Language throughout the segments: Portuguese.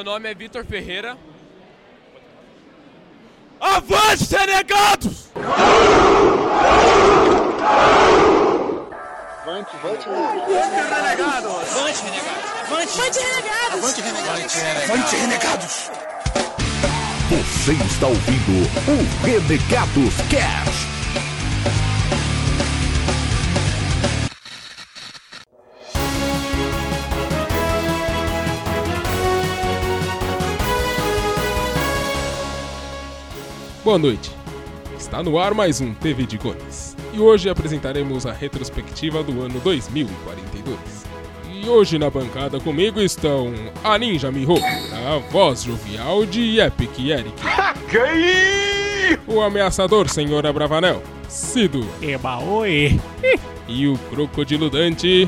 Meu nome é Vitor Ferreira. Avante, renegados! Avante, avante, renegados! Avante, renegados! Avante, renegados! Avante, renegados! Avante, renegados! Você está ouvindo o Renegados Cast. Boa noite. Está no ar mais um TV de Gones. E hoje apresentaremos a retrospectiva do ano 2042. E hoje na bancada comigo estão a Ninja Miho, a voz jovial de Epic Eric. o ameaçador Senhor Abravanel, Cido. Eba, oi. E o crocodilo Dante,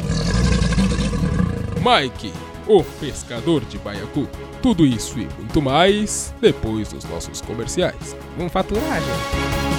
Mike, o pescador de Baiacu. Tudo isso e muito mais depois dos nossos comerciais. Vamos faturar, gente.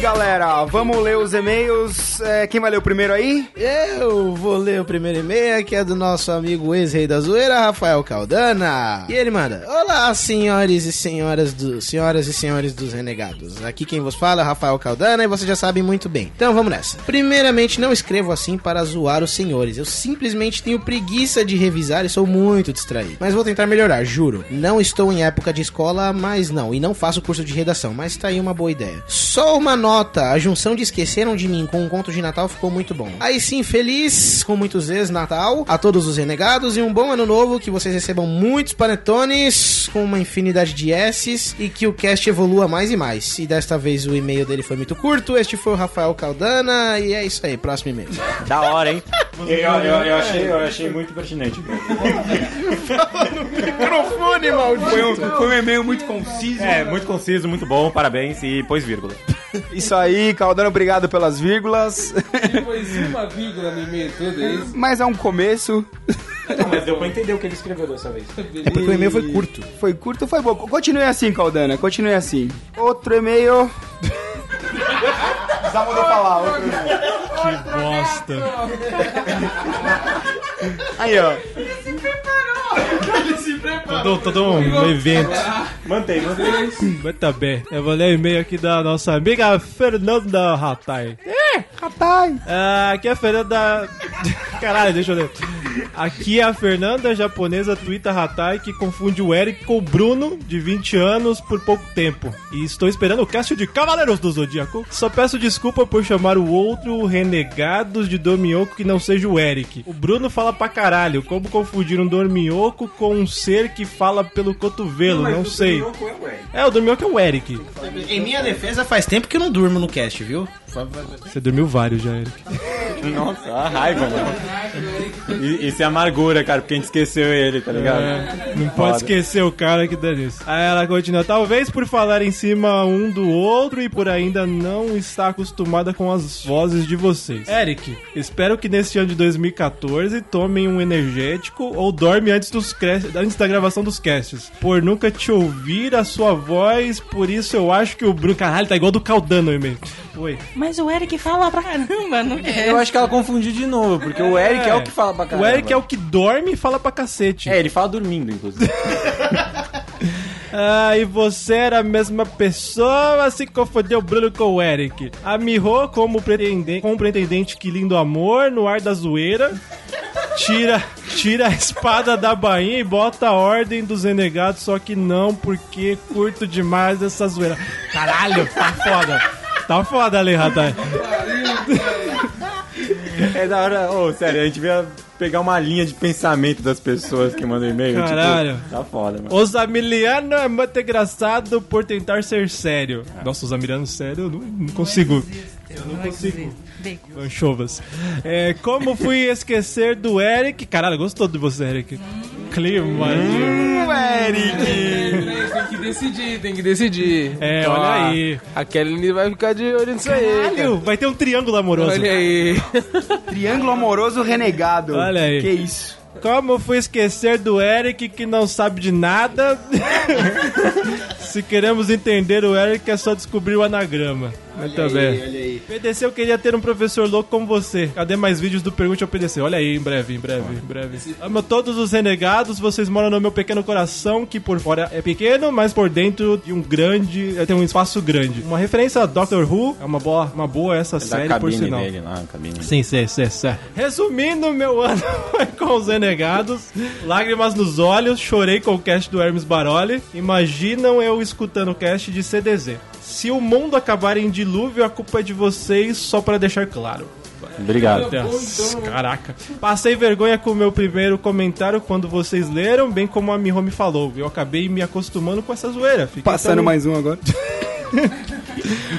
Galera. Vamos ler os e-mails. É, quem vai ler o primeiro aí? Eu vou ler o primeiro e-mail, que é do nosso amigo ex-rei da zoeira, Rafael Caldana. E ele manda: Olá, senhores e senhoras do, senhoras e senhores dos renegados. Aqui quem vos fala é Rafael Caldana e vocês já sabem muito bem. Então vamos nessa. Primeiramente, não escrevo assim para zoar os senhores. Eu simplesmente tenho preguiça de revisar e sou muito distraído. Mas vou tentar melhorar, juro. Não estou em época de escola, mas não. E não faço curso de redação, mas tá aí uma boa ideia. Só uma nota: a junção de Esqueceram de Mim com um conto de Natal ficou muito bom. Aí sim, feliz com muitos vezes Natal a todos os renegados e um bom ano novo. Que vocês recebam muitos panetones com uma infinidade de S's e que o cast evolua mais e mais. E desta vez o e-mail dele foi muito curto. Este foi o Rafael Caldana e é isso aí. Próximo e-mail. Da hora, hein? Eu, eu, eu achei, eu achei muito pertinente. Microfone, maldito. Foi um, foi um e-mail muito conciso. É, muito conciso, muito bom, parabéns e pôs vírgula. Isso aí, Caldano, obrigado pelas vírgulas. Pôs uma vírgula no e-mail todo, é isso? Mas é um começo. Mas deu pra entender o que ele escreveu dessa vez. É porque o e-mail foi curto. Foi curto, foi bom. Continue assim, Caldana, continue assim. Outro e-mail. Já mandou falar, outro e-mail. Que bosta. Aí, ó. Todo, todo um evento. Mantém, mantém. Mas tá bem. Eu vou ler o e-mail aqui da nossa amiga Fernanda Ratai. É, rapaz. Ah, aqui é a Fernanda. Caralho, deixa eu ler. Aqui é a Fernanda, japonesa Twitter Hatai, que confunde o Eric com o Bruno, de 20 anos, por pouco tempo. E estou esperando o cast de Cavaleiros do Zodíaco. Só peço desculpa por chamar o outro Renegados de Dorminhoco que não seja o Eric. O Bruno fala pra caralho. Como confundir um Dorminhoco com um ser que fala pelo cotovelo? Não, sei. É, o Dorminhoco é o Eric. Em minha defesa, faz tempo que eu não durmo no cast, viu? Você dormiu vários já, Eric. Nossa, a raiva, mano. E- Isso é amargura, cara, porque a gente esqueceu ele, tá ligado? É, não Foda. pode esquecer o cara que dá nisso. Aí ela continua, talvez por falar em cima um do outro e por ainda não estar acostumada com as vozes de vocês. Eric, espero que neste ano de 2014 tomem um energético ou dorme antes, dos antes da gravação dos casts. Por nunca te ouvir a sua voz, por isso eu acho que o Bruno... Caralho, tá igual do Caldano, e-mail. Oi. Mas o Eric fala pra caramba, não é? Eu acho que ela confundiu de novo, porque o Eric é, o que fala pra caramba. O Eric é o que dorme e fala pra cacete. É, ele fala dormindo, inclusive. Ah, e você era a mesma pessoa, se confundiu o Bruno com o Eric. A Miho como pretendente, como pretendente que lindo amor, no ar da zoeira. Tira, tira a espada da bainha e bota a ordem dos renegados, só que não, porque curto demais essa zoeira. Caralho, tá foda. Tá foda ali, Radai. É da hora, ô, sério, a gente devia pegar uma linha de pensamento das pessoas que mandam e-mail. Caralho. Tipo, tá foda, mano. O Zamiliano é muito engraçado por tentar ser sério. Nossa, o Zamiliano sério, eu não, não consigo. Eu não consigo. Anchovas. É, como fui esquecer do Eric? Caralho, gostou de você, Eric. Clima. Hum, Eric. Tem que decidir, tem que decidir. É, Ó, olha aí. A Kelly vai ficar de olho nisso aí. Caralho, vai ter um triângulo amoroso. Olha aí. Triângulo amoroso renegado. Olha aí. Que isso. Como fui esquecer do Eric que não sabe de nada? Se queremos entender o Eric, é só descobrir o anagrama. Muito bem. Olha aí. PDC, eu queria ter um professor louco como você. Cadê mais vídeos do Pergunte ao PDC? Olha aí, em breve, em breve, em breve. Amo todos os renegados, vocês moram no meu pequeno coração, que por fora é pequeno, mas por dentro de um grande. tem um espaço grande. Uma referência a Doctor Who, é uma boa, uma boa essa Da série, por cabine sinal. dele lá, a cabine. Sim, sim, sim, sim. Resumindo, meu ano foi com os renegados, lágrimas nos olhos, chorei com o cast do Hermes Baroli. Imaginam eu escutando o cast de CDZ. Se o mundo acabar em dilúvio, a culpa é de vocês, só pra deixar claro. Obrigado. Deus, Caraca. Passei vergonha com o meu primeiro comentário quando vocês leram, bem como a Mihome falou. Eu acabei me acostumando com essa zoeira. Fiquei Passando tão- mais um agora.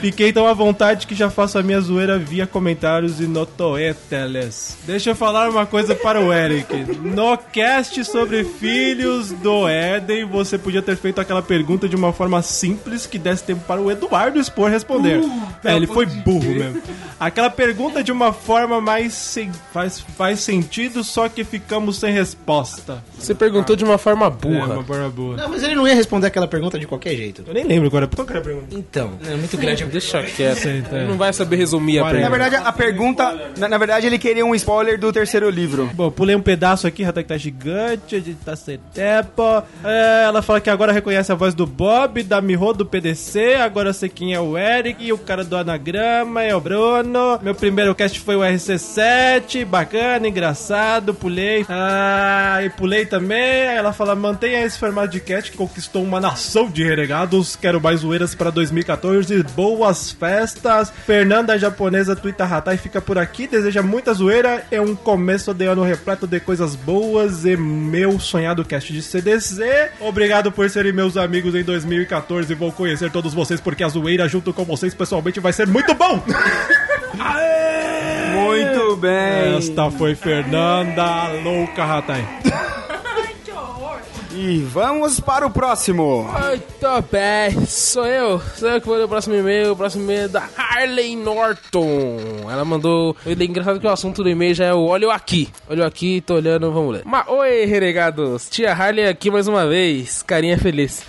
Fiquei tão à vontade que já faço a minha zoeira via comentários e notoeteles. Deixa eu falar uma coisa para o Eric. No cast sobre filhos do Éden, você podia ter feito aquela pergunta de uma forma simples que desse tempo para o Eduardo expor e responder. é, ele foi burro mesmo. Aquela pergunta de uma forma mais sem- faz, faz sentido, só que ficamos sem resposta. Você perguntou de uma forma É, burra. uma forma burra. Não, mas ele não ia responder aquela pergunta de qualquer jeito. Eu nem lembro agora. Qual que era a pergunta? Então, é muito grande. Deixa quieto. Sei, tá. Ele não vai saber resumir a Bora. Na pergunta. verdade, a pergunta. Na, na verdade, ele queria um spoiler do terceiro livro. Bom, pulei um pedaço aqui, Ratak tá gigante, a gente tá sem tempo. É, ela fala que agora reconhece a voz do Bob, da Miho do PDC, agora eu sei quem é o Eric, e o cara do anagrama é o Bruno. Meu primeiro cast foi o RC7, bacana, engraçado, pulei. Ah, e pulei também. Aí ela fala: mantenha esse formato de cast que conquistou uma nação de renegados. Quero mais zoeiras para 2014. Boas festas. Fernanda japonesa Twitter Hatai fica por aqui. Deseja muita zoeira. É um começo de ano repleto de coisas boas e meu sonhado cast de CDC. Obrigado por serem meus amigos em 2014. Vou conhecer todos vocês porque a zoeira junto com vocês pessoalmente vai ser muito bom. Muito bem. Esta foi Fernanda Louca Hatai. E vamos para o próximo. Muito bem, sou eu. Sou eu que vou ler o próximo e-mail. O próximo e-mail é da Harley Norton. Ela mandou. Ele é engraçado que o assunto do e-mail já é o Olha eu aqui. Olha eu aqui, tô olhando, vamos ler. Mas, oi, renegados. Tia Harley aqui mais uma vez. Carinha feliz.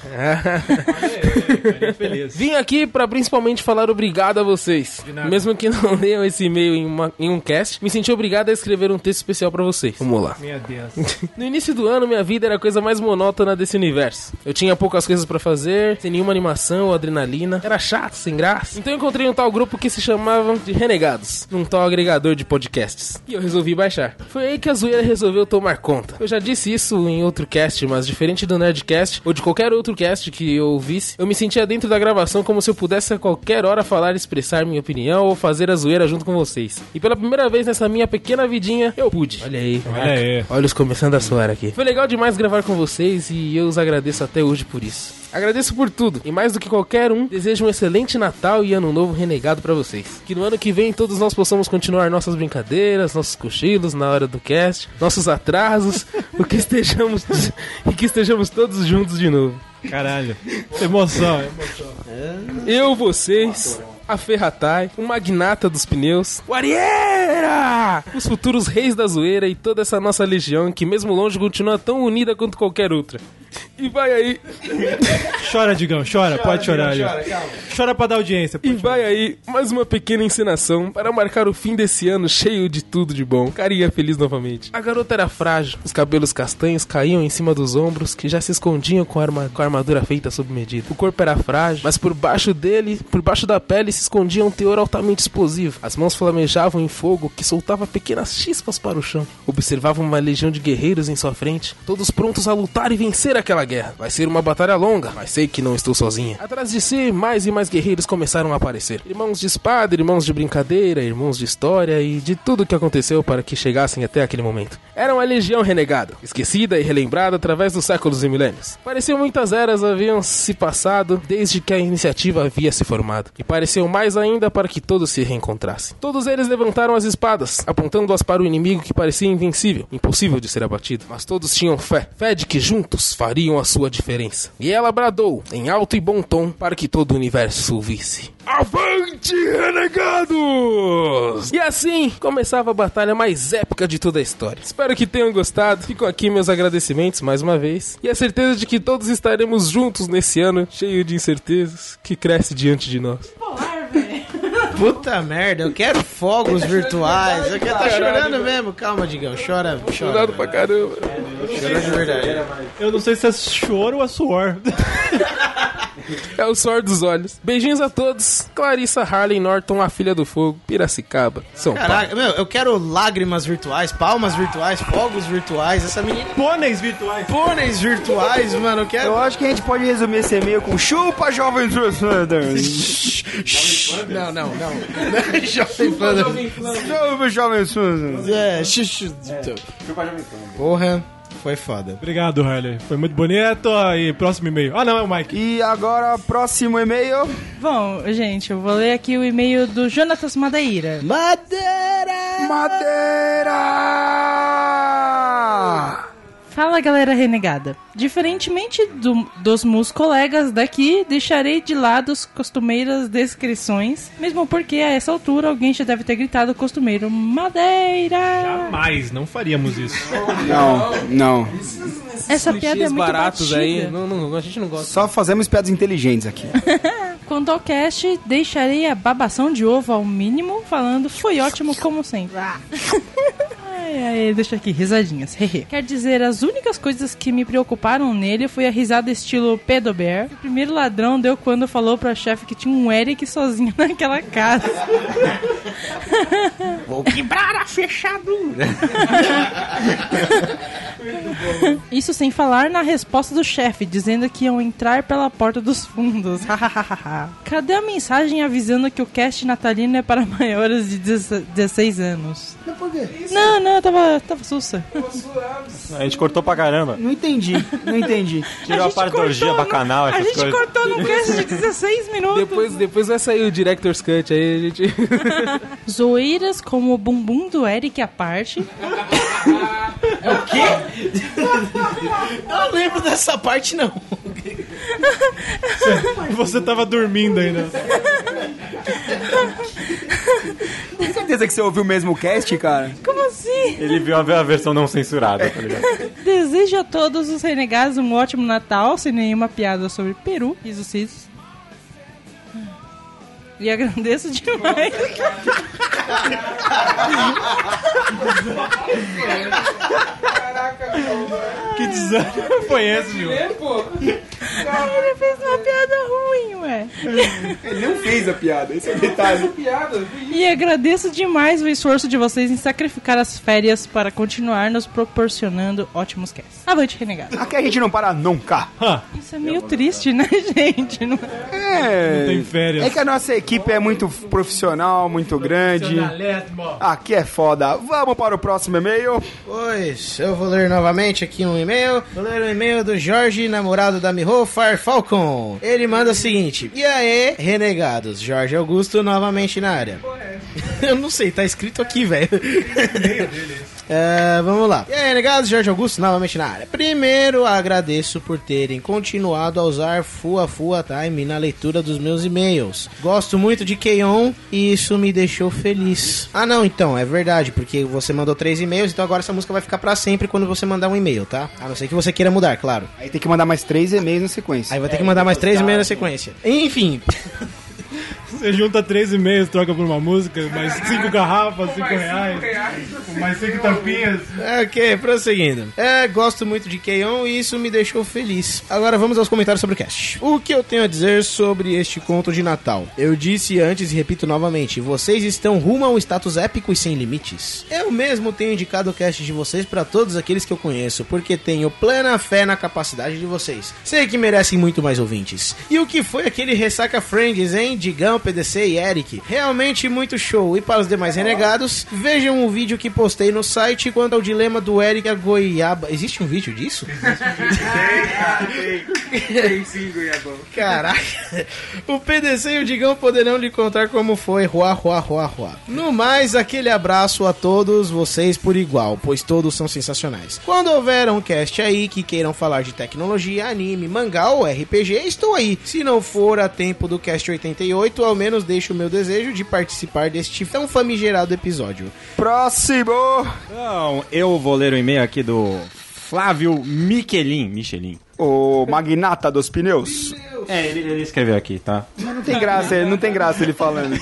Feliz. Vim aqui pra principalmente falar obrigado a vocês. Mesmo que não leiam esse e-mail em, uma- em um cast, me senti obrigado a escrever um texto especial pra vocês. Vamos lá. Meu Deus. No início do ano, minha vida era a coisa mais monótona desse universo. Eu tinha poucas coisas pra fazer, sem nenhuma animação ou adrenalina. Era chato, sem graça. Então eu encontrei um tal grupo que se chamava de Renegados, num tal agregador de podcasts. E eu resolvi baixar. Foi aí que a zoeira resolveu tomar conta. Eu já disse isso em outro cast, mas diferente do Nerdcast ou de qualquer outro cast que eu ouvisse, eu me sentia dentro da gravação como se eu pudesse a qualquer hora falar e expressar minha opinião ou fazer a zoeira junto com vocês. E pela primeira vez nessa minha pequena vidinha, eu pude. Olha aí. Olha aí. Olha os começando a soar aqui. Foi legal demais gravar com vocês e eu os agradeço até hoje por isso. Agradeço por tudo e mais do que qualquer um, desejo um excelente Natal e Ano Novo renegado pra vocês. Que no ano que vem todos nós possamos continuar nossas brincadeiras, nossos cochilos na hora do cast, nossos atrasos, o que estejamos e que estejamos todos juntos de novo. Caralho. Emoção, emoção. Eu, vocês, a Ferratai, o magnata dos pneus, o Arieira! Os futuros reis da zoeira e toda essa nossa legião que, mesmo longe, continua tão unida quanto qualquer outra. E vai aí, Chora, Digão, chora, pode chorar. Digão, Chora, chora, calma. chora pra dar audiência. e chorar. vai aí, mais uma pequena encenação para marcar o fim desse ano cheio de tudo de bom. Carinha feliz novamente. A garota era frágil, os cabelos castanhos caíam em cima dos ombros que já se escondiam com a, arma- com a armadura feita sob medida. O corpo era frágil, mas por baixo dele, por baixo da pele, se escondia um teor altamente explosivo. As mãos flamejavam em fogo que soltava pequenas chispas para o chão. Observava uma legião de guerreiros em sua frente, todos prontos a lutar e vencer aquela guerra. Vai ser uma batalha longa, mas sei que não estou sozinha. Atrás de si, mais e mais guerreiros começaram a aparecer. Irmãos de espada, irmãos de brincadeira, irmãos de história e de tudo que aconteceu para que chegassem até aquele momento. Era uma legião renegada, esquecida e relembrada através dos séculos e milênios. Pareciam muitas eras haviam se passado desde que a iniciativa havia se formado. E pareceu mais ainda para que todos se reencontrassem. Todos eles levantaram as espadas, apontando-as para o inimigo que parecia invencível, impossível de ser abatido. Mas todos tinham fé, fé de que juntos fariam sabiam a sua diferença. E ela bradou, em alto e bom tom, para que todo o universo ouvisse. Avante, renegados! E assim começava a batalha mais épica de toda a história. Espero que tenham gostado. Ficam aqui meus agradecimentos mais uma vez. E a certeza de que todos estaremos juntos nesse ano cheio de incertezas que cresce diante de nós. Polar, velho. Puta merda, eu quero fogos virtuais. Eu quero tá chorando mesmo. Calma, Digão, chora. Chora. Chorado pra caramba. Chora de verdade. Eu não sei se é choro ou é suor. É o suor dos olhos. Beijinhos a todos. Clarissa Harley Norton, a filha do fogo, Piracicaba, São Paulo. Caraca, meu, eu quero lágrimas virtuais, palmas virtuais, fogos virtuais. Essa menina. Pôneis virtuais. Pôneis virtuais, mano. Eu quero. Eu acho que a gente pode resumir esse e-mail com chupa, jovem Sanders. Não, não, não. Jovem Pan. Chupa, jovem Sanders. É, xuxu. Porra, foi foda. Obrigado, Harley. Foi muito bonito. E próximo e-mail. Ah, não, é o Mike. E agora, próximo e-mail. Bom, gente, eu vou ler aqui o e-mail do Jonatas Madeira. Madeira! Madeira! Fala galera renegada. Diferentemente do- dos meus colegas daqui, deixarei de lado as costumeiras descrições, mesmo porque a essa altura alguém já deve ter gritado costumeiro Madeira! Jamais, não faríamos isso. Não, não. Essa piada é muito baratos batida. aí. Não, não, a gente não gosta. Só fazemos piadas inteligentes aqui. Quanto ao cast, deixarei a babação de ovo ao mínimo, falando foi ótimo como sempre. Ai, ai, deixa aqui, risadinhas. Quer dizer, as únicas coisas que me preocuparam nele foi a risada estilo Pedo Bear. O primeiro ladrão deu quando falou pra chefe que tinha um Eric sozinho naquela casa. Vou quebrar a fechadura. Isso sem falar na resposta do chefe, dizendo que iam entrar pela porta dos fundos. Cadê a mensagem avisando que o cast natalino é para maiores de 16 anos? Não, não, eu tava, tava sussa. A gente cortou pra caramba. Não entendi, não entendi. Tirou a, gente parte da orgia no- bacanal, A gente coisas. cortou num cast de 16 minutos. Depois, depois vai sair o Director's Cut aí, a gente. Zoeiras como o bumbum do Eric à parte. Eu não lembro dessa parte, não. Você tava dormindo ainda. Tem certeza que você ouviu o mesmo cast, cara? Como assim? Ele viu a a versão não censurada, tá ligado? Desejo a todos os renegados um ótimo Natal, sem nenhuma piada sobre Peru, risos, risos. E agradeço demais. Que desânimo foi esse, meu? Ele fez uma piada ruim, ué. Ele não fez a piada, esse é o detalhe. E agradeço demais o esforço de vocês em sacrificar as férias para continuar nos proporcionando ótimos casts. Avante, renegado. Aqui a gente não para nunca. Isso é meio triste, né, gente? Não- É. Não tem férias. É que a nossa equipe é muito profissional, muito grande. Aqui é foda. Vamos para o próximo e-mail. Pois, eu vou ler novamente aqui um e-mail. Vou ler o e-mail do Jorge, namorado da Miho, Fire Falcon. Ele manda o seguinte: E aí, renegados? Jorge Augusto novamente na área. eu não sei, tá escrito aqui, velho. É, vamos lá. E aí, renegados? Jorge Augusto novamente na área. Primeiro, agradeço por terem continuado a usar Fua Fua Time na leitura dos meus e-mails. Gosto muito de Keion e isso me deixou feliz. Ah, não, então, é verdade, porque você mandou três e-mails, então agora essa música vai ficar pra sempre quando você mandar um e-mail, tá? A não ser que você queira mudar, claro. Aí tem que mandar mais três e-mails na sequência. Aí vai ter que mandar mais três e-mails na sequência. Enfim, Você junta três e-mails, troca por uma música, mais cinco garrafas, cinco reais, mais cinco tampinhas. ok, prosseguindo. É, gosto muito de Keion e isso me deixou feliz. Agora vamos aos comentários sobre o cast. O que eu tenho a dizer sobre este conto de Natal? Eu disse antes e repito novamente: vocês estão rumo a um status épico e sem limites. Eu mesmo tenho indicado o cast de vocês para todos aqueles que eu conheço, porque tenho plena fé na capacidade de vocês. Sei que merecem muito mais ouvintes. E o que foi aquele Ressaca Friends, hein? Digão, PDC e Eric. Realmente muito show. E para os demais renegados, vejam o vídeo que postei no site quanto ao dilema do Eric a goiaba. Existe um vídeo disso? Tem sim, Goiabão. Caraca. O PDC e o Digão poderão lhe contar como foi. Ruá, ruá, ruá, ruá. No mais, aquele abraço a todos vocês por igual, pois todos são sensacionais. Quando houver um cast aí que queiram falar de tecnologia, anime, mangá ou RPG, estou aí. Se não for a tempo do cast 88, ao menos deixo o meu desejo de participar deste tão famigerado episódio. Próximo! Então, eu vou ler o e-mail aqui do Flávio Michelin. Michelin. O magnata dos pneus. É, ele, ele escreveu aqui, tá? Não tem graça, não tem graça ele falando.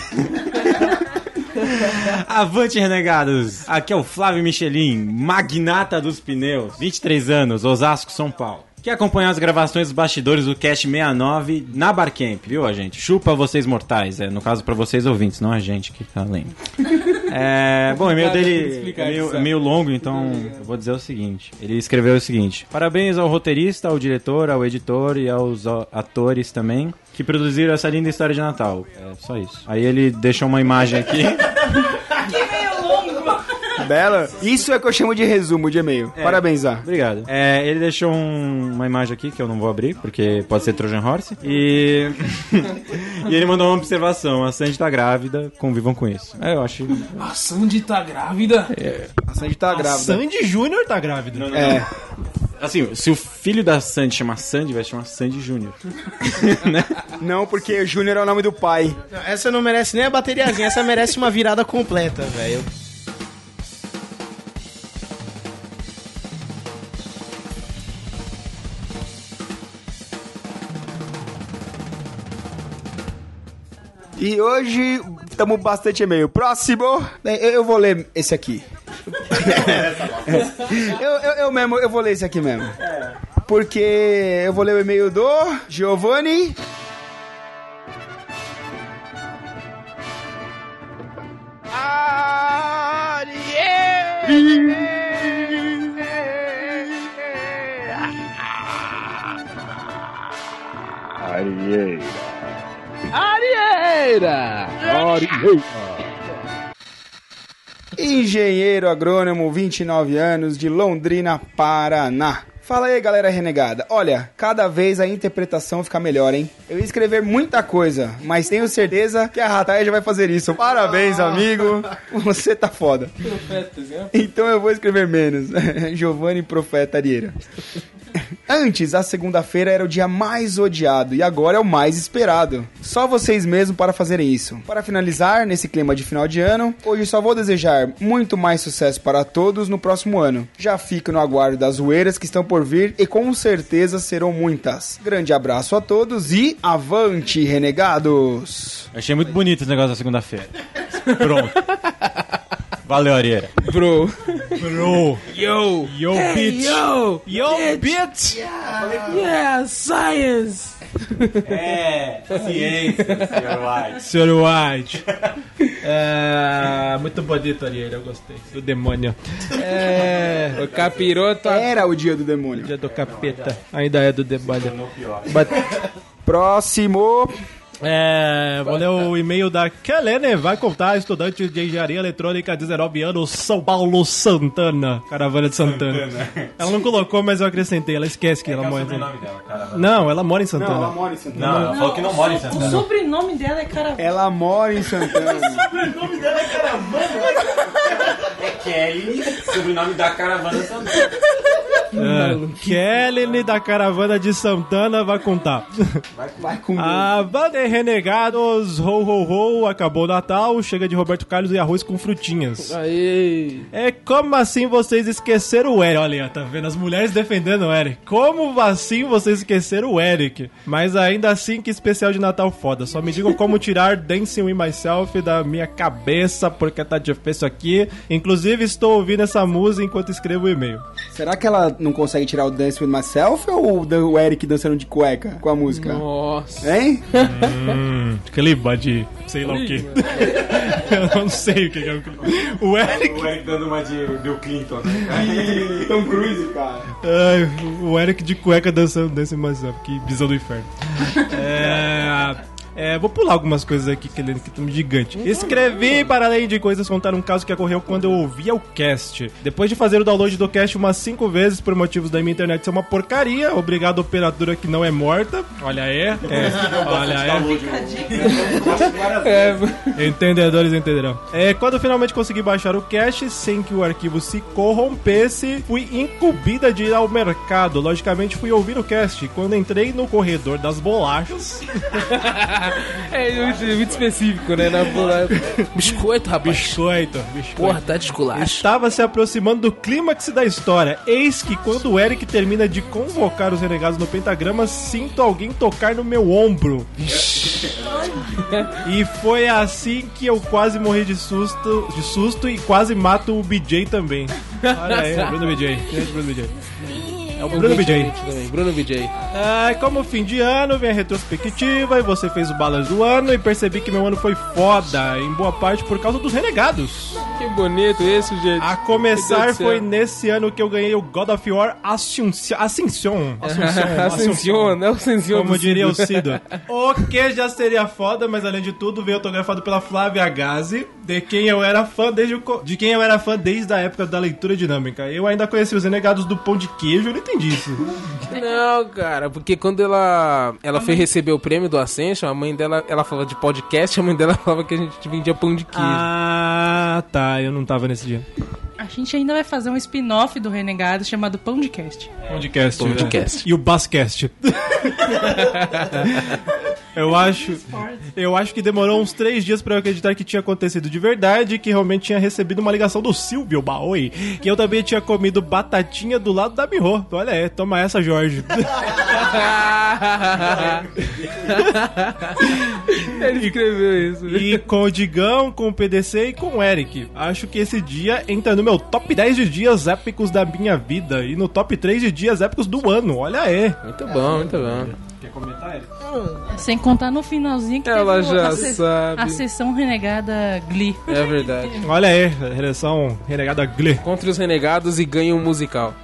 Avante, renegados! Aqui é o Flávio Michelin, magnata dos pneus, 23 anos, Osasco, São Paulo. Que acompanha as gravações dos bastidores do Cast 69 na Barcamp, viu, a gente? Chupa vocês mortais, é, no caso pra vocês ouvintes, não a gente que tá lendo. É, bom, o e-mail dele é meio, isso, meio longo, então eu vou dizer o seguinte. Ele escreveu o seguinte: Parabéns ao roteirista, ao diretor, ao editor e aos atores também que produziram essa linda história de Natal. É só isso. Aí ele deixou uma imagem aqui. Bela. Isso é que eu chamo de resumo de e-mail. Parabéns, Zá. Obrigado. É, ele deixou um- uma imagem aqui que eu não vou abrir, porque pode ser Trojan Horse. E. e ele mandou uma observação: a Sandy tá grávida, convivam com isso. É, eu acho. A Sandy tá grávida? A Sandy tá grávida. Sandy Júnior tá grávida. É. Assim, se o filho da Sandy chamar Sandy, vai chamar Sandy Júnior. Não, porque Júnior é o nome do pai. Não, Essa não merece nem a bateriazinha, essa merece uma virada completa, velho. E hoje estamos bastante e-mail. Próximo. Bem, eu, eu vou ler esse aqui. eu, eu, eu mesmo, eu vou ler esse aqui mesmo. Porque eu vou ler o e-mail do Giovanni. Engenheiro agrônomo, 29 anos, de Londrina, Paraná. Fala aí, galera renegada. Olha, cada vez a interpretação fica melhor, hein? Eu ia escrever muita coisa, mas tenho certeza que a Rataia já vai fazer isso. Parabéns, amigo. Você tá foda. Então eu vou escrever menos. Giovanni Profeta Arieira. Antes, a segunda-feira era o dia mais odiado e agora é o mais esperado. Só vocês mesmos para fazerem isso. Para finalizar, nesse clima de final de ano, hoje só vou desejar muito mais sucesso para todos no próximo ano. Já fico no aguardo das zoeiras que estão por vir e com certeza serão muitas. Grande abraço a todos e avante, renegados! Achei muito bonito esse negócio da segunda-feira. Pronto. Valeu, Arieira. Bro. Bro. Yo. Yo, bitch. Yo. Yo, bitch. Yeah, science. É, ciência, senhor White. Sr. White. É, muito bonito, Ariel, eu gostei. Do demônio. É. O capiroto. Era o dia do demônio. Dia do capeta. Ainda é do demônio. But- Próximo. É, vou ler o e-mail da Kelene, vai contar, estudante de engenharia eletrônica, 19 anos, São Paulo, Santana. Caravana de Santana. Ela não colocou, mas eu acrescentei, ela esquece que ela mora em Santana. Não, ela mora em Santana. mora em Santana. Não, ela falou que não mora em O Santana. sobrenome dela é cara. Ela mora em Santana. Kelly, sobrenome da caravana Santana. É, Kelene da Caravana de Santana vai contar. Vai com A banda é Renegados, ho ho ho, acabou o Natal, chega de Roberto Carlos e arroz com frutinhas. Aí. É como assim vocês esqueceram o Eric? Olha, tá vendo as mulheres defendendo o Eric. Como assim vocês esqueceram o Eric? Mas ainda assim, que especial de Natal foda. Só me digam como tirar Dancing with Myself da minha cabeça, porque tá difícil aqui. Inclusive, estou ouvindo essa música enquanto escrevo o e-mail. Será que ela não consegue tirar o Dance with Myself ou o Eric dançando de cueca com a música? Nossa. Hein? Hum, clima de sei lá o que. Eu não sei o que é o clima. O Eric. O Eric dando uma de Bill Clinton, né? Tom Cruise, cara. Ai, o Eric de cueca dançando Dancing Myself. Que visão do inferno. É, É, vou pular algumas coisas aqui que ele que tá gigante. Escrevi para além de coisas contar um caso que ocorreu quando eu ouvia o cast. Depois de fazer o download do cast umas cinco vezes por motivos da minha internet ser uma porcaria, obrigado operadora que não é morta. Olha aí. É, olha aí. Entendedores entenderão. É, quando eu finalmente consegui baixar o cache sem que o arquivo se corrompesse, fui incumbida de ir ao mercado. Logicamente, fui ouvir o cast. Quando entrei no corredor das bolachas, É muito, muito específico, né? Na bola. Biscoito, rapaz. biscoito, biscoito. Porra, tá de esculacho. Estava se aproximando do clímax da história. Eis que quando o Eric termina de convocar os renegados no pentagrama, sinto alguém tocar no meu ombro. e foi assim que eu quase morri de susto, de susto e quase mato o BJ também. Olha aí, Bruno BJ. Grande Bruno BJ. É o Bruno BJ. Também, Bruno BJ. Ah, como fim de ano, vem a retrospectiva e você fez o balanço do ano e percebi que meu ano foi foda, em boa parte por causa dos renegados. Que bonito esse, gente. A começar foi nesse ano que eu ganhei o God of War Ascension. Ascension. Ascension. Ascension, né? Ascension Como diria o Cido. O que já seria foda, mas além de tudo, veio autografado pela Flávia Gazi, de quem eu era fã desde o de quem eu era fã desde a época da leitura dinâmica. Eu ainda conheci os renegados do pão de queijo, eu não entendi isso. Não, cara, porque quando ela ela foi receber o prêmio do Ascension, a mãe dela, ela falava de podcast, a mãe dela falava que a gente vendia pão de queijo. Ah, tá, eu não tava nesse dia. A gente ainda vai fazer um spin-off do Renegado chamado Pão de Cast. Podcast. Podcast. E o Bascast. eu acho. Eu acho que demorou uns três dias pra eu acreditar que tinha acontecido de verdade, que realmente tinha recebido uma ligação do Silvio Baoi, que eu também tinha comido batatinha do lado da Miho. Olha aí, toma essa, Jorge. Ele escreveu isso. E com o Digão, com o PDC e com o Eric. Acho que esse dia entra no meu top 10 de dias épicos da minha vida e no top 3 de dias épicos do ano. Olha aí. Muito bom, muito bom. Quer comentar, Eric? Sem contar no finalzinho que Ela teve já a, se- sabe. a sessão renegada Glee. É verdade. Olha aí, a redação renegada Glee. Contra os renegados e ganha um musical.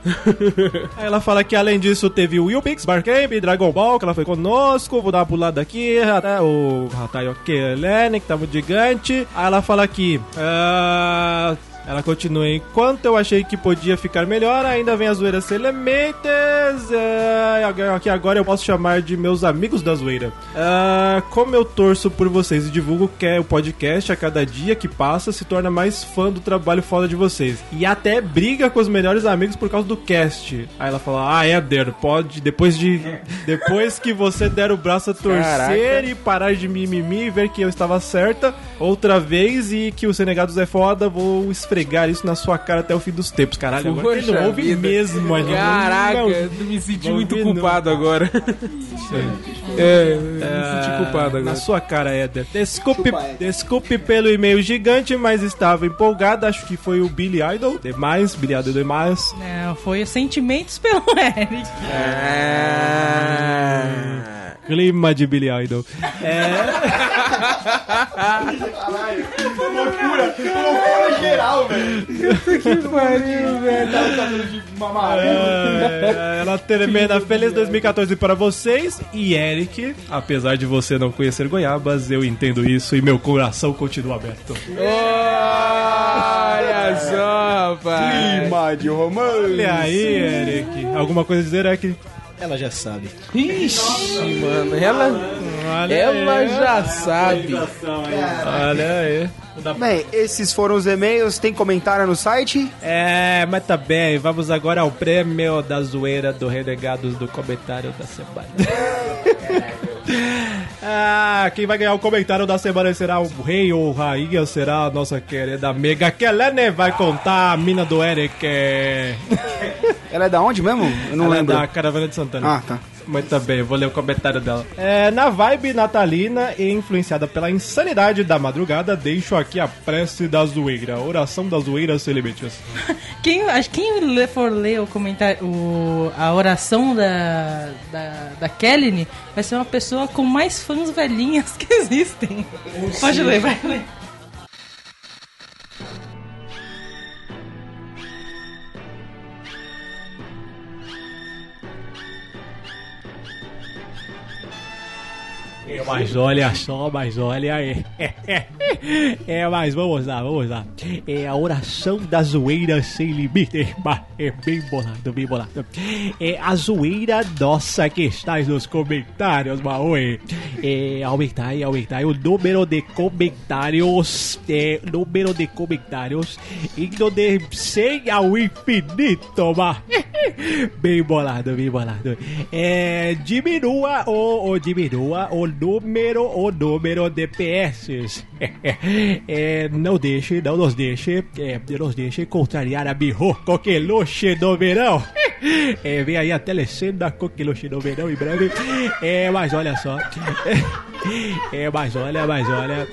Aí ela fala que além disso teve o Will Pix, Barcamp, Dragon Ball, que ela foi conosco. Vou dar uma pulada aqui. Até o Hatayo Kelene, que tá muito gigante. Aí ela fala aqui. ah, ela continua. Enquanto eu achei que podia ficar melhor, ainda vem a zoeira Elementes. É, agora eu posso chamar de meus amigos da zoeira. Ah, como eu torço por vocês e divulgo que é o podcast a cada dia que passa se torna mais fã do trabalho foda de vocês. E até briga com os melhores amigos por causa do cast. Aí ela fala: Ah, Éder, pode. Depois de. Depois que você der o braço a torcer Caraca. e parar de mimimi e ver que eu estava certa outra vez e que o Senegados é foda, vou esfregar isso na sua cara até o fim dos tempos. Caralho, agora ele não Poxa ouve vida. mesmo, a gente Caraca, não- eu me senti muito vi, não. culpado agora. É, eu me senti culpado Na agora. sua cara, Éder. Desculpe, desculpe pelo e-mail gigante, mas estava empolgado. Acho que foi o Billy Idol. Demais, Billy Idol demais. Não, foi os sentimentos pelo Eric. É. Clima de Billy Idol. Loucura geral, velho. Que pariu, velho. É, ela termina Feliz 2014 para vocês. E Eric, apesar de você não conhecer goiabas, eu entendo isso e meu coração continua aberto. Olha só, rapaz. Clima de romance. Olha aí, Eric. Alguma coisa a dizer, Eric? Ela já sabe. Ixi, mano, ela, Olha ela aí. já sabe. Olha aí. Bem, esses foram os e-mails. Tem comentário no site? É, mas tá bem. Vamos agora ao prêmio da zoeira do Renegados do comentário da semana. ah, quem vai ganhar o comentário da semana será o rei ou rainha, será a nossa querida amiga Kelene. Vai contar a mina do Eric. Ela é da onde mesmo? Eu não Ela é lembro. da Caravana de Santana. Ah, tá. Muito bem, eu vou ler o comentário dela. É, na vibe natalina e influenciada pela insanidade da madrugada, deixo aqui a prece da zoeira. Oração da zoeira sem limites. Quem, acho que quem for ler o comentário, o- a oração da, da, da Kelly vai ser uma pessoa com mais fãs velhinhas que existem. Pode ler, vai ler. Mas olha só, mas olha. É, é, é, mas vamos lá, vamos lá. É a oração da zoeira sem limite. É bem bolado, bem bolado. É a zoeira nossa que está nos comentários, Maui. É, aumentar, aumentar o número de comentários. É, número de comentários indo de 100 ao infinito. Bem bolado, bem bolado. É, diminua o, o diminua o número, o número de PS. É, não deixe, não nos deixe, é, não nos deixe contrariar a birro coqueluche do verão. É, vem aí a telecena coqueluche do verão em breve. É, mas olha só. É, mas olha, mas olha.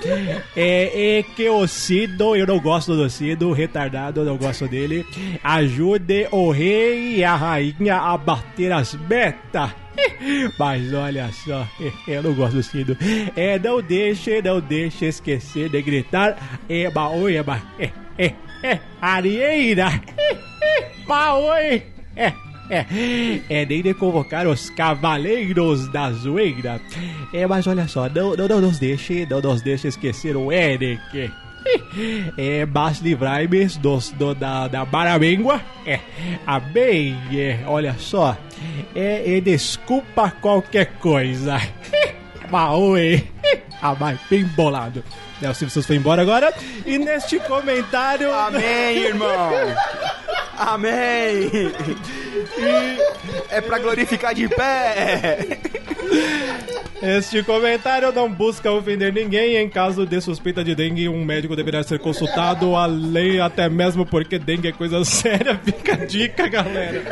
É, é que o Cido, eu não gosto do Cido, retardado, eu não gosto dele. Ajude o rei e a rainha a bater as metas. Mas olha só, eu não gosto do Cido. É, não deixe, não deixe esquecer de gritar. É, baoi, é, ba, é, é, é, arieira. Baoi, é. É, é nem de convocar os cavaleiros da zoeira. É, mas olha só, não, não, não nos deixe, não nos deixe esquecer o Eric. É, mas livrai-me do, da, da Baramengua. É, amém. É, olha só, é, é desculpa qualquer coisa. Maui. Ah, vai, bem bolado. É, o Silvio Santos foi embora agora. E neste comentário. Amém, irmão. Amém. É pra glorificar de pé. Este comentário não busca ofender ninguém. Em caso de suspeita de dengue, um médico deverá ser consultado, além até mesmo porque dengue é coisa séria. Fica a dica, galera.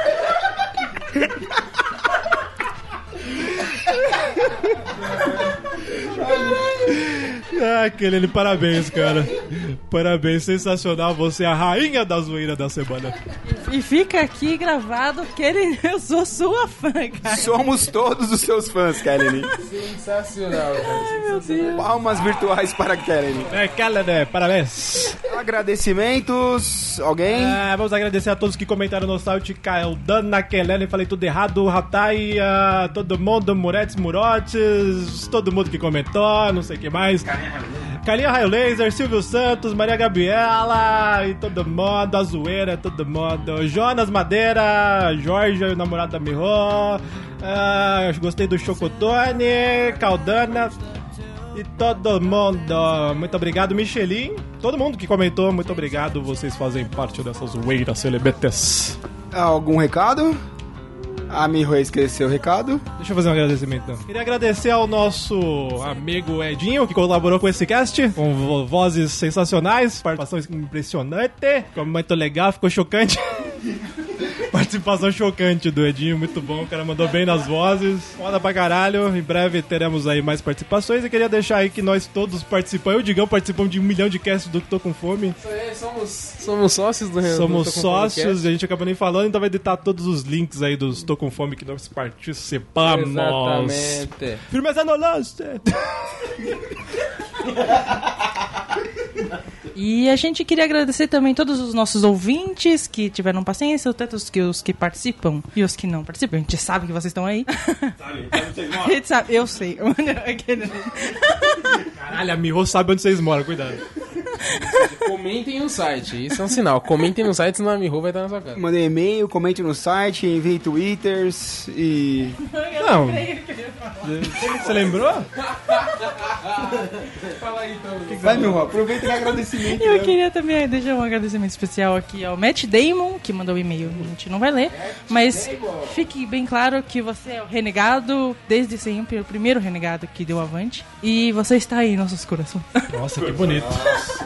Ah, Kelene, parabéns, cara. Parabéns, sensacional. Você é a rainha da zoeira da semana. E fica aqui gravado que ele, eu sou sua fã, cara. Somos todos os seus fãs, Kelly. Sensacional, cara. Palmas virtuais para Kelly. É, Kelene, parabéns. Agradecimentos. Alguém? Ah, vamos agradecer a todos que comentaram no site. Dana, Kelene, falei tudo errado. Ratai, ah, todo mundo, Muretes, Murotes, todo mundo que comentou, não sei o que mais. Calinha Raio Laser, Silvio Santos, Maria Gabriela e todo mundo, a zoeira, todo mundo. Jonas Madeira, Jorge, o namorado da Miho. Ah, eu gostei do Chocotone, Caldana. E todo mundo, muito obrigado, Michelin. Todo mundo que comentou, muito obrigado. Vocês fazem parte dessa zoeira, celebetes. Algum recado? A Miho esqueceu o recado. Deixa eu fazer um agradecimento então. Queria agradecer ao nosso amigo Edinho, que colaborou com esse cast, com vo- vozes sensacionais, participação impressionante, ficou muito legal, ficou chocante. Participação chocante do Edinho, muito bom, o cara mandou bem nas vozes, foda pra caralho. Em breve teremos aí mais participações e queria deixar aí que nós todos participamos, eu e o Digão participamos de um milhão de casts do que tô com fome. somos, somos sócios do Somos do sócios, a gente acabou nem falando, então vai editar todos os links aí dos Tô Com Fome que nós participamos. Exatamente. Firmeza no lance! E a gente queria agradecer também todos os nossos ouvintes que tiveram paciência, tanto os que, os que participam e os que não participam. A gente sabe que vocês estão aí. a gente sabe, eu sei. Caralho, a Miho sabe onde vocês moram, cuidado. Comentem no site, isso é um sinal. Comentem no site, senão a Miho vai estar na sua casa. Mandei e-mail, comente no site, envie twitters e. Não. Você lembrou? Fala aí então. Vai, meu irmão, aproveita e agradecimento. Eu né? queria também deixar um agradecimento especial aqui ao Matt Damon, que mandou o e-mail. A gente não vai ler, mas fique bem claro que você é o renegado desde sempre, o primeiro renegado que deu avante. E você está aí em nossos corações. Nossa, que bonito.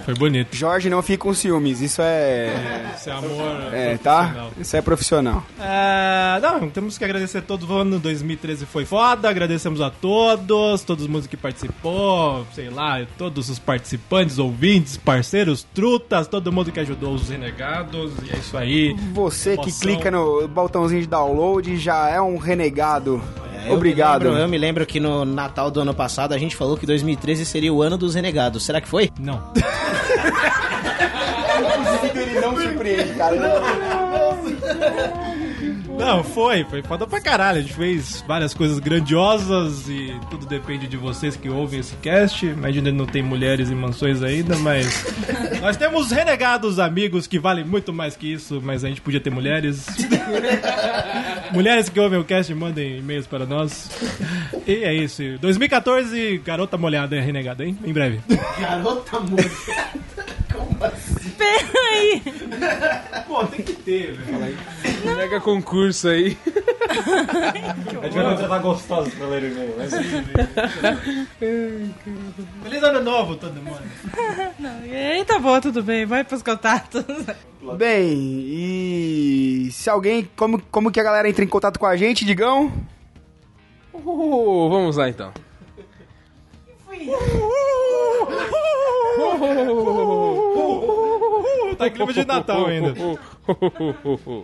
Foi bonito. Jorge, não fique com ciúmes, isso é. Esse amor. É, tá? Isso é profissional. É, não, temos que agradecer todo o ano 2013 foi foda, agradecemos a todos, todo mundo que participou, sei lá, todos os participantes, ouvintes, parceiros, trutas, todo mundo que ajudou os renegados, e é isso aí. Você que Emoção. clica no botãozinho de download já é um renegado. Eu Obrigado. Me lembro, eu me lembro que no Natal do ano passado a gente falou que 2013 seria o ano dos renegados. Será que foi? Não. Ele não surpreende, cara. Não, foi, foi foda pra caralho. A gente fez várias coisas grandiosas e tudo depende de vocês que ouvem esse cast. Imagina não tem mulheres em mansões ainda, mas nós temos renegados amigos que valem muito mais que isso, mas a gente podia ter mulheres. mulheres que ouvem o cast mandem e-mails para nós. E é isso. 2014, garota molhada é renegada, hein? Em breve. Garota molhada. Peraí. Pô, tem que ter, velho. Mega concurso aí. A gente vai contratar gostosos pra ler o e-mail. mas- Feliz ano novo, todo mundo. Não, e tá bom, tudo bem. Vai pros contatos. Bem, e se alguém. Como, como que a galera entra em contato com a gente, Digão? Uh, vamos lá então. Tá em clima de Natal ainda.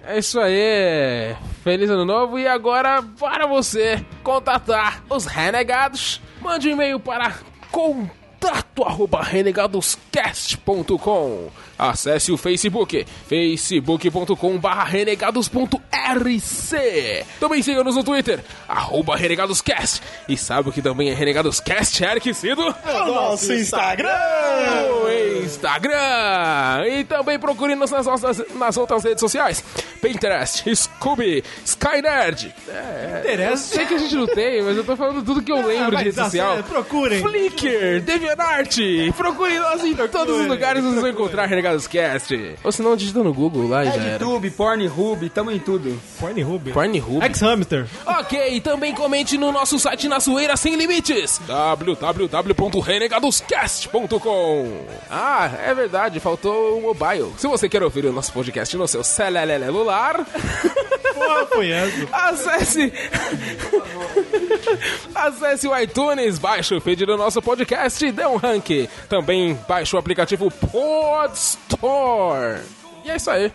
É isso aí. Feliz ano novo e agora para você contatar os renegados. Mande um e-mail para contato arroba renegadoscast.com. Acesse o Facebook, facebook.com barra renegados.rc. Também siga-nos no Twitter, arroba renegadoscast. E sabe o que também é renegadoscast, Eric Cido? Nosso Instagram! no Instagram. E também procure-nos nas, nossas- nas outras redes sociais: Pinterest, Scooby, Skynerd. É, eu Interessa. sei que a gente não tem, mas eu tô falando tudo que eu lembro de rede dá social. certo, Procurem. Flickr, DeviantArt, procure nós em todos os lugares vocês vão encontrar Renegados Cast. Ou se não, digita no Google lá e já era. YouTube, Pornhub, tamo em tudo. Pornhub. Pornhub. Ex-hamster. Ok, também comente no nosso site na Zoeira Sem Limites, www.renegadoscast.com. Ah, é verdade, faltou o mobile. Se você quer ouvir o nosso podcast no seu celular, Porra, foi essa. acesse Acesse o iTunes, baixe o feed do nosso podcast e dê um rank. Também baixe o aplicativo Podstore. E é isso aí.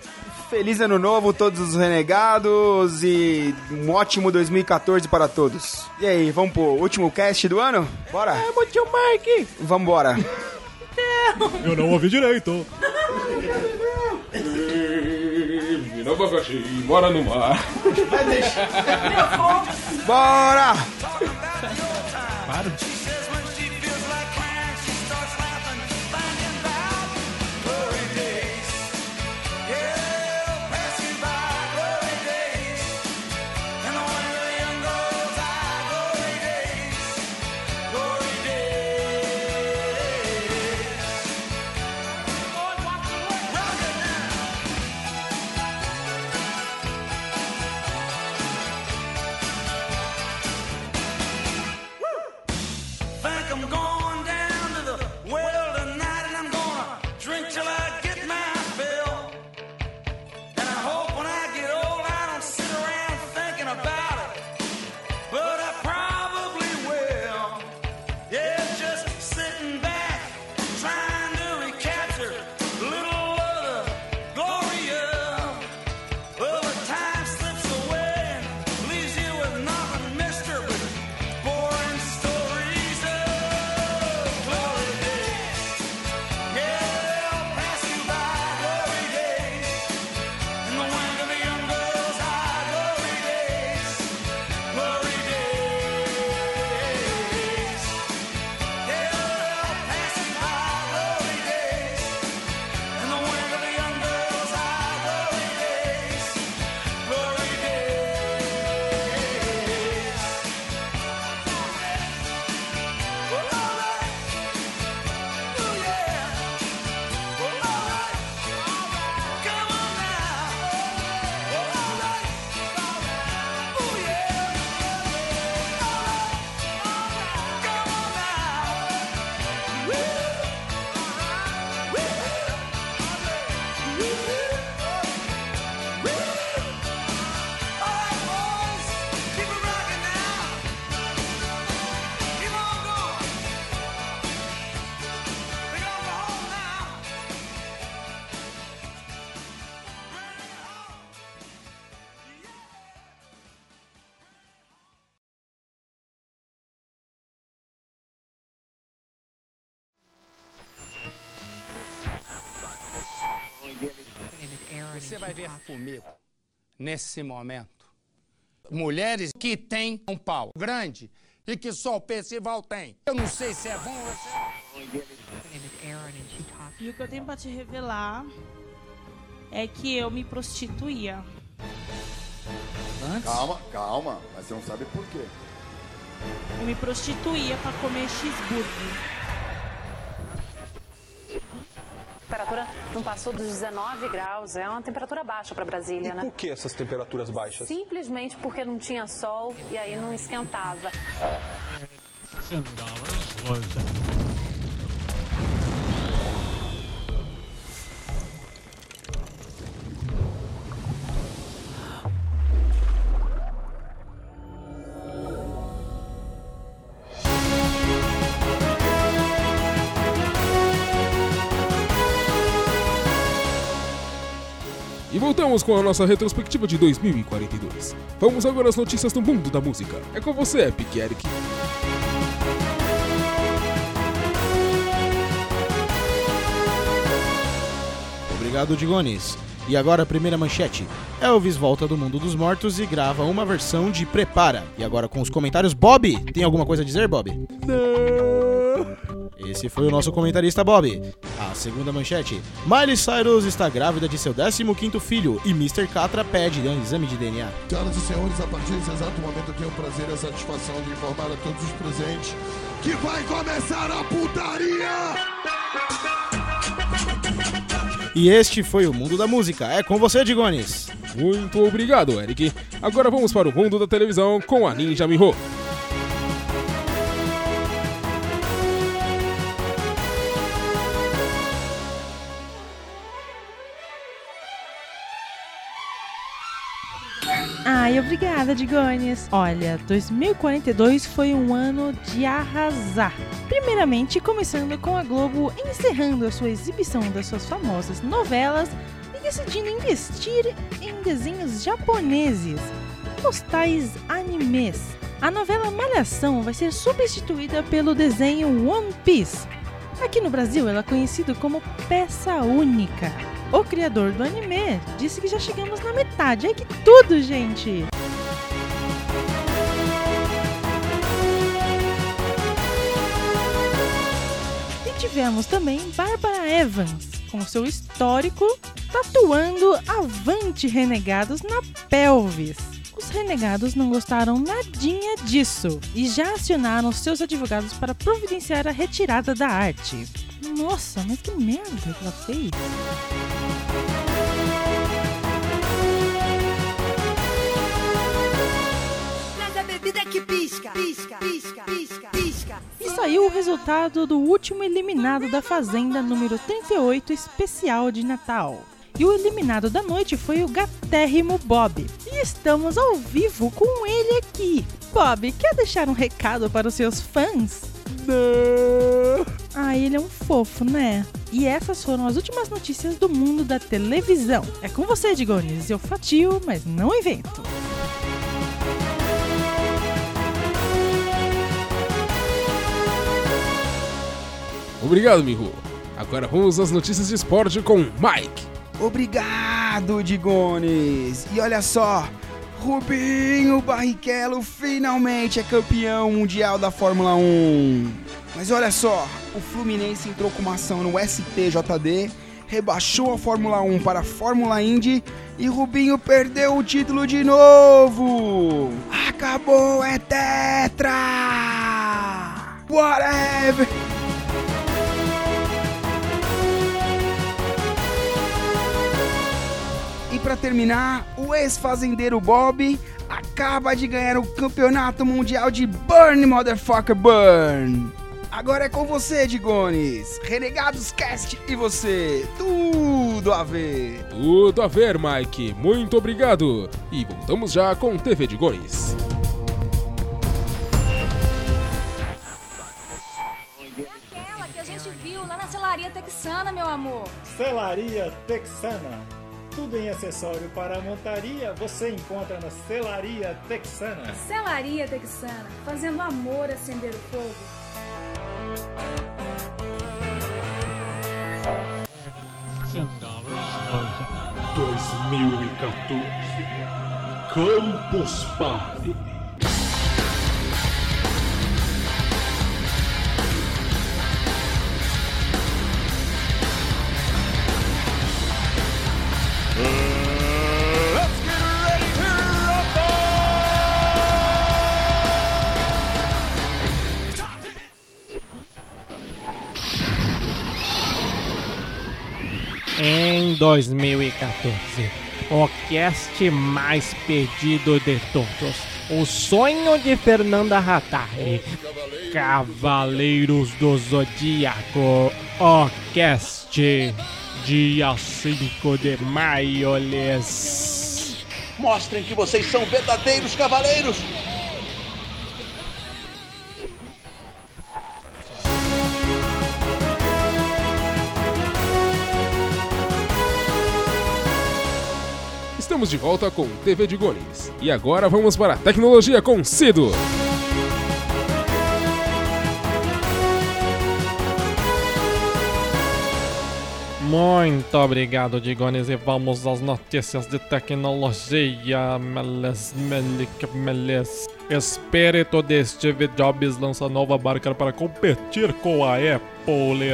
Feliz ano novo, todos os renegados e um ótimo 2014 para todos. E aí, vamos pro último cast do ano? Bora? É, muito Mike! Vambora. Eu não ouvi direito. Vira abacaxi, bora no mar. Bora! Para. Vai ver comigo, nesse momento, mulheres que têm um pau grande e que só o Percival tem. Eu não sei se é bom ou se é... E o que eu tenho pra te revelar é que eu me prostituía. Calma, calma, mas você não sabe por quê. Eu me prostituía pra comer cheeseburger. A temperatura não passou dos 19 graus, é uma temperatura baixa para Brasília, né? Por que essas temperaturas baixas? Simplesmente porque não tinha sol e aí não esquentava. Voltamos com a nossa retrospectiva de 2042. Vamos agora às notícias do mundo da música. É com você, Epic Eric. Obrigado, Digones. E agora a primeira manchete. Elvis volta do mundo dos mortos e grava uma versão de Prepara. E agora com os comentários, Bob. Tem alguma coisa a dizer, Bob? Não. Esse foi o nosso comentarista Bob. A segunda manchete. Miley Cyrus está grávida de seu 15º filho e Mr. Catra pede um exame de DNA. Senhoras e senhores, a partir desse exato momento eu tenho o prazer e a satisfação de informar a todos os presentes que vai começar a putaria! E este foi o Mundo da Música. É com você, Digones. Muito obrigado, Eric. Agora vamos para o mundo da televisão com a Ninja Miho. Ai, obrigada, Digones. Olha, 2042 foi um ano de arrasar. Primeiramente, começando com a Globo encerrando a sua exibição das suas famosas novelas e decidindo investir em desenhos japoneses, os tais animes. A novela Malhação vai ser substituída pelo desenho One Piece. Aqui no Brasil, ela é conhecida como Peça Única. O criador do anime disse que já chegamos na metade. Ai que tudo, gente! E tivemos também Barbara Evans, com seu histórico tatuando Avante Renegados na pelvis. Os renegados não gostaram nadinha disso e já acionaram seus advogados para providenciar a retirada da arte. Nossa, mas que merda que ela fez! Que pisca, pisca, pisca, pisca, pisca. E saiu o resultado do último eliminado da Fazenda número 38 especial de Natal. E o eliminado da noite foi o gatérrimo Bob. E estamos ao vivo com ele aqui. Bob, quer deixar um recado para os seus fãs? Não. Ah, ele é um fofo, né? E essas foram as últimas notícias do mundo da televisão. É com você, Digones. Eu fatio, mas não invento. Obrigado, Miho. Agora vamos às notícias de esporte com Mike. Obrigado, Digones! E olha só, Rubinho Barrichello finalmente é campeão mundial da Fórmula 1. Mas olha só, o Fluminense entrou com uma ação no STJD, rebaixou a Fórmula 1 para a Fórmula Indy e Rubinho perdeu o título de novo. Acabou, é tetra! Whatever! Para terminar, o ex-fazendeiro Bob acaba de ganhar o campeonato mundial de Burn Motherfucker Burn. Agora é com você, Digones. Renegados Cast e você. Tudo a ver. Tudo a ver, Mike. Muito obrigado. E voltamos já com TV de Gones. Aquela que a gente viu lá na celaria texana, meu amor. Celaria Texana. Tudo em acessório para a montaria você encontra na Celaria Texana. Celaria texana, fazendo amor acender o fogo. Centavos 2014. Campus Party. 2014, o cast mais pedido de todos. O sonho de Fernanda Rattari. Cavaleiros do Zodíaco. O cast. Dia 5 de maio. Mostrem que vocês são verdadeiros cavaleiros! Estamos de volta com TV de Gones. E agora vamos para a tecnologia com Cido. Muito obrigado, Digones, e vamos às notícias de tecnologia. Meles, melik, meles. Espírito de Steve Jobs lança nova marca para competir com a Apple.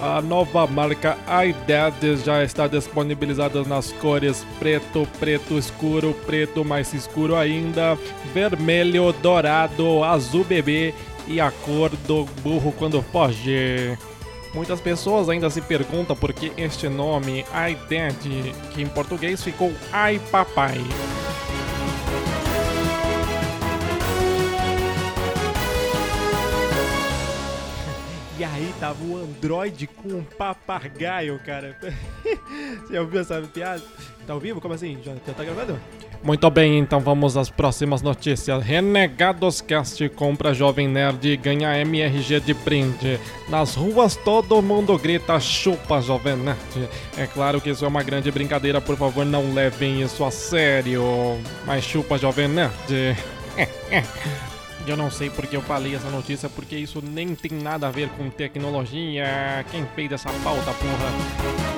A nova marca iDad já está disponibilizada nas cores preto, preto escuro, preto mais escuro ainda, vermelho, dourado, azul bebê e a cor do burro quando foge. Muitas pessoas ainda se perguntam por que este nome, iDad, que em português ficou Ai Papai. E aí tava o Android com um papagaio, cara. Você ouviu essa piada? Tá ao vivo? Como assim? Já, já tá gravando? Muito bem, então vamos às próximas notícias. Renegados Cast compra Jovem Nerd e ganha MRG de brinde. Nas ruas todo mundo grita chupa Jovem Nerd. É claro que isso é uma grande brincadeira, por favor não levem isso a sério. Mas chupa Jovem Nerd. Eu não sei porque eu falei essa notícia, porque isso nem tem nada a ver com tecnologia. Quem fez essa pauta, porra?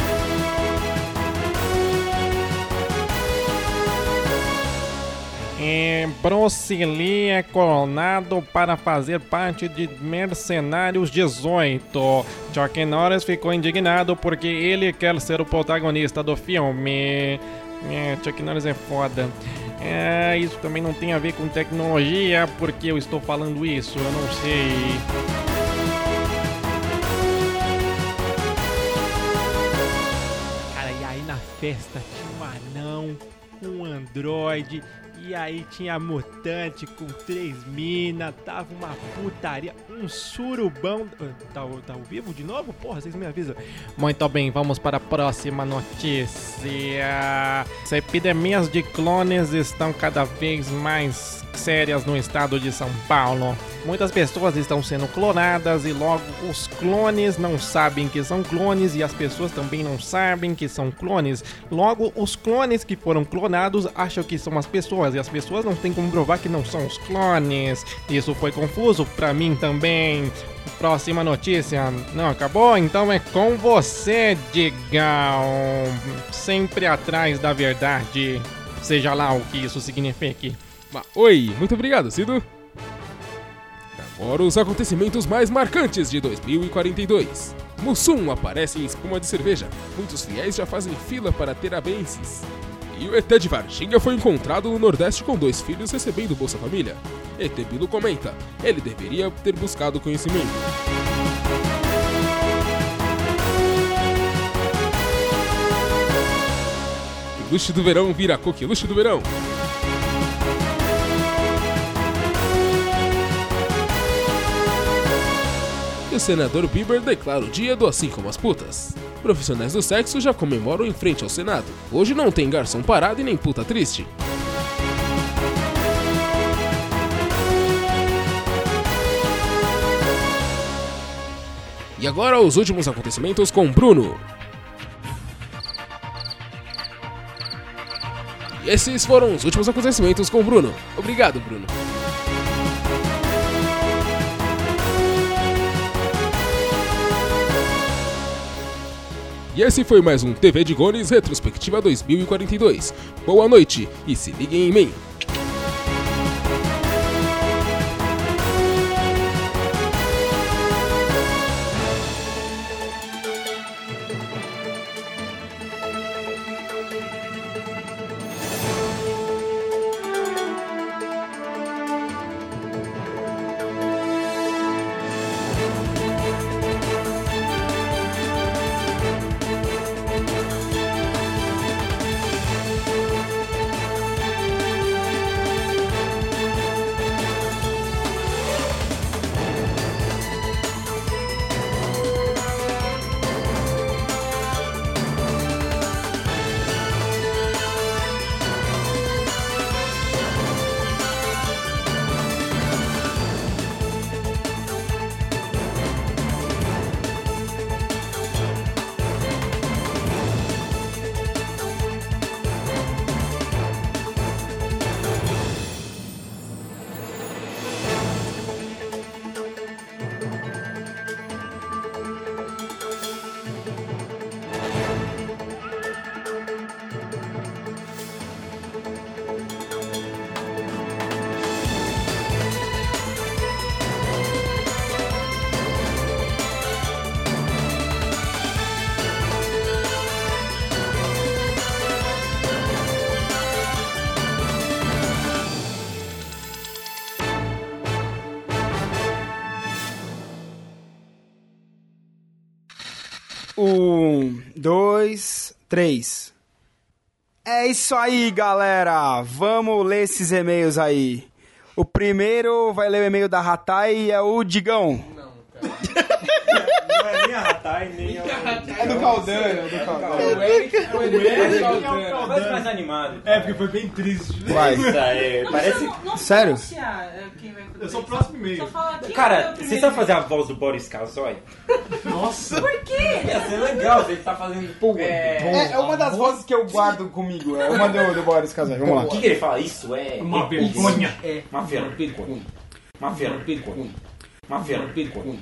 É, Lee é coronado para fazer parte de Mercenários 18. Chuck Norris ficou indignado porque ele quer ser o protagonista do filme. É, Chuck Norris é foda. É, isso também não tem a ver com tecnologia, porque eu estou falando isso, eu não sei. Cara, e aí na festa tinha um anão, um androide, e aí tinha mutante com três minas, tava uma putaria, um surubão. Tá, tá ao vivo de novo? Porra, vocês me avisam. Muito bem, vamos para a próxima notícia. As epidemias de clones estão cada vez mais sérias no estado de São Paulo. Muitas pessoas estão sendo clonadas e logo os clones não sabem que são clones e as pessoas também não sabem que são clones. Logo, os clones que foram clonados acham que são as pessoas e as pessoas não têm como provar que não são os clones. Isso foi confuso pra mim também. Próxima notícia. Não acabou? Então é com você, Digão. Sempre atrás da verdade. Seja lá o que isso signifique. Ma- Oi, muito obrigado, Cido. Agora os acontecimentos mais marcantes de 2042. Mussum aparece em espuma de cerveja. Muitos fiéis já fazem fila para ter abençes. E o ET de Varginha foi encontrado no Nordeste com dois filhos recebendo Bolsa Família. ET Bilu comenta, ele deveria ter buscado conhecimento. Luxo do verão vira coqueluche do verão. E o senador Bieber declara o dia do assim como as putas. Profissionais do sexo já comemoram em frente ao Senado. Hoje não tem garçom parado e nem puta triste. E agora os últimos acontecimentos com Bruno. E esses foram os últimos acontecimentos com Bruno. Obrigado, Bruno. E esse foi mais um TV de Gones Retrospectiva 2042. Boa noite e se liguem em mim. Dois, três. É isso aí, galera. Vamos ler esses e-mails aí. O primeiro vai ler o e-mail da Ratai é o Digão. É nem a Ratai, nem a... É do Caldano, é do Caldano. O Eric, o Eric, Eric é o. Caldano. Parece mais animado. É, porque foi bem triste. Vai. Aí, parece... Sério? Eu sou o próximo e-mail. Cara, vocês sabem fazer a voz do Boris Kazoy? Nossa. Por quê? Ia ser legal se ele tá fazendo... Pô, É, é uma das vozes que eu guardo comigo. É uma do, do Boris Casais. Vamos lá. O que, que ele fala? Isso é... Uma vergonha. É. Uma vergonha. Uma vergonha. Uma vergonha.